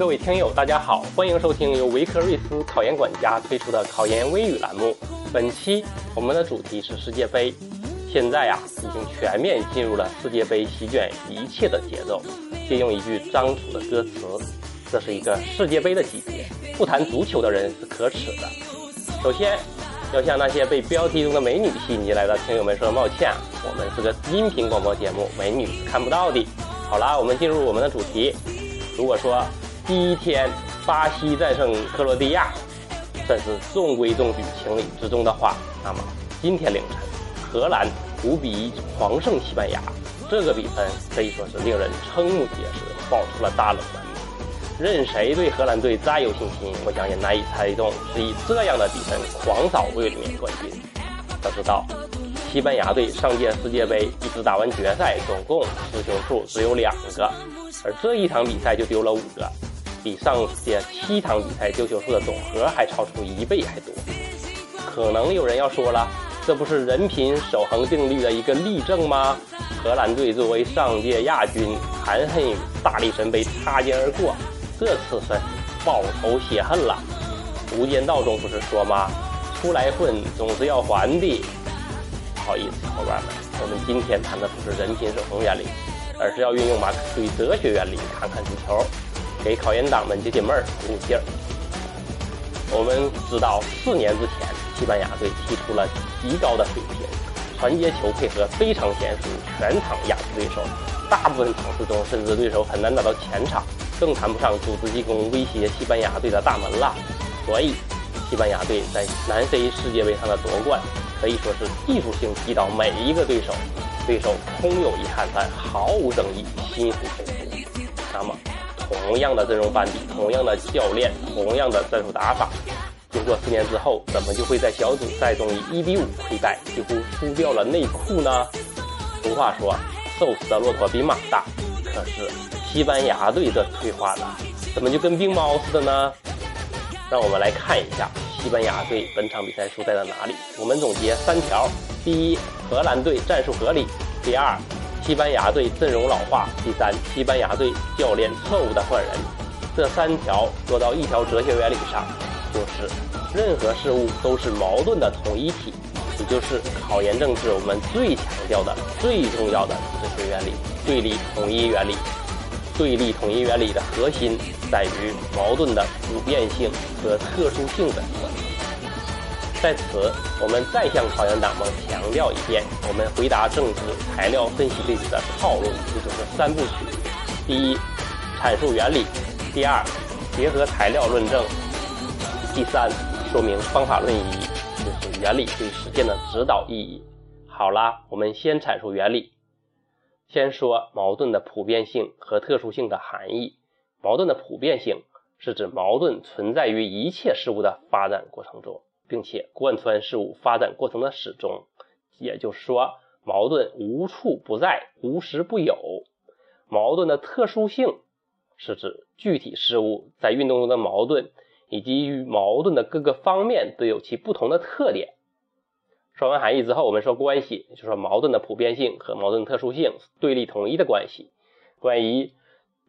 各位听友，大家好，欢迎收听由维克瑞斯考研管家推出的考研微语栏目。本期我们的主题是世界杯。现在呀，已经全面进入了世界杯席卷一切的节奏。借用一句张楚的歌词，这是一个世界杯的季节，不谈足球的人是可耻的。首先，要向那些被标题中的美女吸引进来的听友们说声抱歉，我们是个音频广播节目，美女是看不到的。好啦，我们进入我们的主题。如果说第一天巴西战胜克罗地亚，算是中规中矩、情理之中的话，那么今天凌晨，荷兰五比一狂胜西班牙。这个比分可以说是令人瞠目结舌，爆出了大冷门。任谁对荷兰队再有信心，我想也难以猜中是以这样的比分狂扫卫冕冠军。要知道，西班牙队上届世界杯一直打完决赛，总共失球数只有两个，而这一场比赛就丢了五个，比上届七场比赛丢球数的总和还超出一倍还多。可能有人要说了，这不是人品守恒定律的一个例证吗？荷兰队作为上届亚军，含恨与大力神杯擦肩而过，这次是报仇雪恨了。《无间道》中不是说吗？出来混总是要还的。不好意思，伙伴们，我们今天谈的不是人品守恒原理，而是要运用马克思主义哲学原理看看足球，给考研党们解解闷儿、鼓鼓劲儿。我们知道，四年之前，西班牙队踢出了极高的水平。传接球配合非常娴熟，全场压制对手。大部分场次中，甚至对手很难打到前场，更谈不上组织进攻威胁西班牙队的大门了。所以，西班牙队在南非世界杯上的夺冠，可以说是技术性击倒每一个对手，对手空有遗憾，但毫无争议，心服口服。那么，同样的阵容班底，同样的教练，同样的战术打法。经过四年之后，怎么就会在小组赛中以一比五溃败，几乎输掉了内裤呢？俗话说，瘦死的骆驼比马大。可是西班牙队这退化了，怎么就跟病猫似的呢？让我们来看一下西班牙队本场比赛输在了哪里。我们总结三条：第一，荷兰队战术合理；第二，西班牙队阵容老化；第三，西班牙队教练错误的换人。这三条落到一条哲学原理上。就是任何事物都是矛盾的统一体，也就是考研政治我们最强调的、最重要的哲学原理——对立统一原理。对立统一原理的核心在于矛盾的普遍性和特殊性的关系。在此，我们再向考研党们强调一遍：我们回答政治材料分析类的套路，就是三部曲：第一，阐述原理；第二，结合材料论证。第三，说明方法论意义，就是原理对实践的指导意义。好啦，我们先阐述原理。先说矛盾的普遍性和特殊性的含义。矛盾的普遍性是指矛盾存在于一切事物的发展过程中，并且贯穿事物发展过程的始终。也就是说，矛盾无处不在，无时不有。矛盾的特殊性是指具体事物在运动中的矛盾。以及与矛盾的各个方面都有其不同的特点。说完含义之后，我们说关系，就说矛盾的普遍性和矛盾特殊性对立统一的关系。关于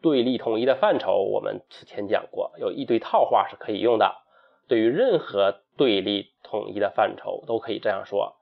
对立统一的范畴，我们之前讲过，有一堆套话是可以用的。对于任何对立统一的范畴，都可以这样说。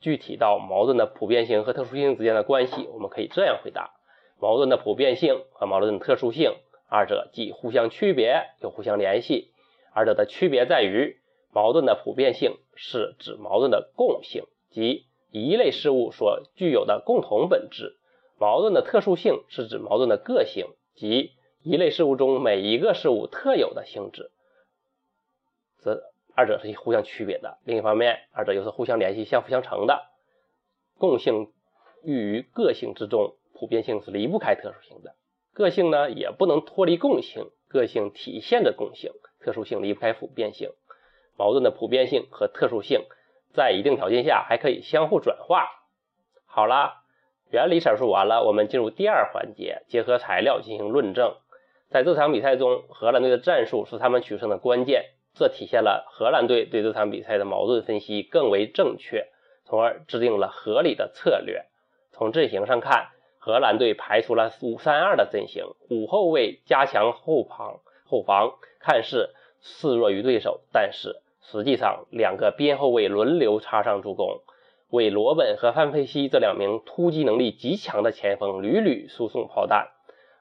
具体到矛盾的普遍性和特殊性之间的关系，我们可以这样回答：矛盾的普遍性和矛盾的特殊性，二者既互相区别，又互相联系。二者的区别在于，矛盾的普遍性是指矛盾的共性，即一类事物所具有的共同本质；矛盾的特殊性是指矛盾的个性，即一类事物中每一个事物特有的性质。这二者是互相区别的。另一方面，二者又是互相联系、相辅相成的。共性寓于个性之中，普遍性是离不开特殊性的。个性呢，也不能脱离共性，个性体现着共性。特殊性离不开普遍性，矛盾的普遍性和特殊性在一定条件下还可以相互转化。好啦，原理阐述完了，我们进入第二环节，结合材料进行论证。在这场比赛中，荷兰队的战术是他们取胜的关键，这体现了荷兰队对这场比赛的矛盾分析更为正确，从而制定了合理的策略。从阵型上看，荷兰队排出了五三二的阵型，五后卫加强后防。后防，看似示弱于对手，但是实际上两个边后卫轮流插上助攻，为罗本和范佩西这两名突击能力极强的前锋屡屡输送炮弹。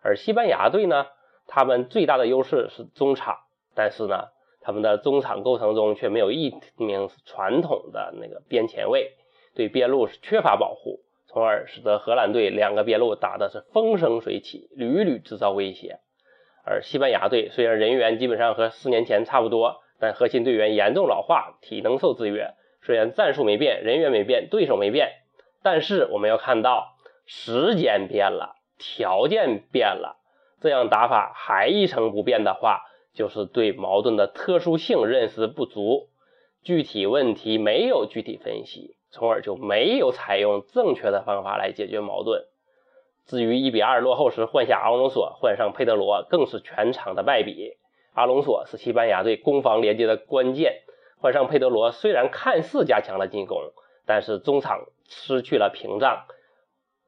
而西班牙队呢，他们最大的优势是中场，但是呢，他们的中场构成中却没有一名传统的那个边前卫，对边路是缺乏保护。从而使得荷兰队两个边路打的是风生水起，屡屡制造威胁。而西班牙队虽然人员基本上和四年前差不多，但核心队员严重老化，体能受制约。虽然战术没变，人员没变，对手没变，但是我们要看到时间变了，条件变了。这样打法还一成不变的话，就是对矛盾的特殊性认识不足，具体问题没有具体分析。从而就没有采用正确的方法来解决矛盾。至于一比二落后时换下阿隆索，换上佩德罗，更是全场的败笔。阿隆索是西班牙队攻防连接的关键，换上佩德罗虽然看似加强了进攻，但是中场失去了屏障，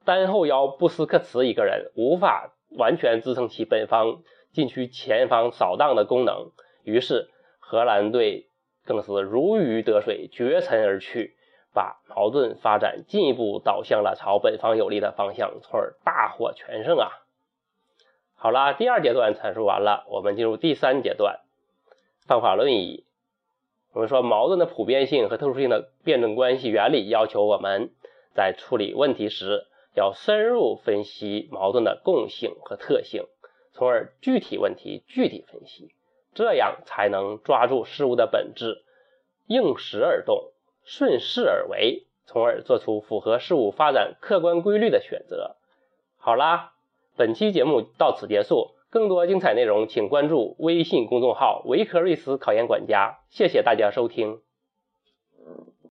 单后腰布斯克茨一个人无法完全支撑起本方禁区前方扫荡的功能，于是荷兰队更是如鱼得水，绝尘而去。把矛盾发展进一步导向了朝本方有利的方向，从而大获全胜啊！好啦，第二阶段阐述完了，我们进入第三阶段方法论一。我们说矛盾的普遍性和特殊性的辩证关系原理要求我们在处理问题时要深入分析矛盾的共性和特性，从而具体问题具体分析，这样才能抓住事物的本质，应时而动。顺势而为，从而做出符合事物发展客观规律的选择。好啦，本期节目到此结束。更多精彩内容，请关注微信公众号“维克瑞斯考研管家”。谢谢大家收听。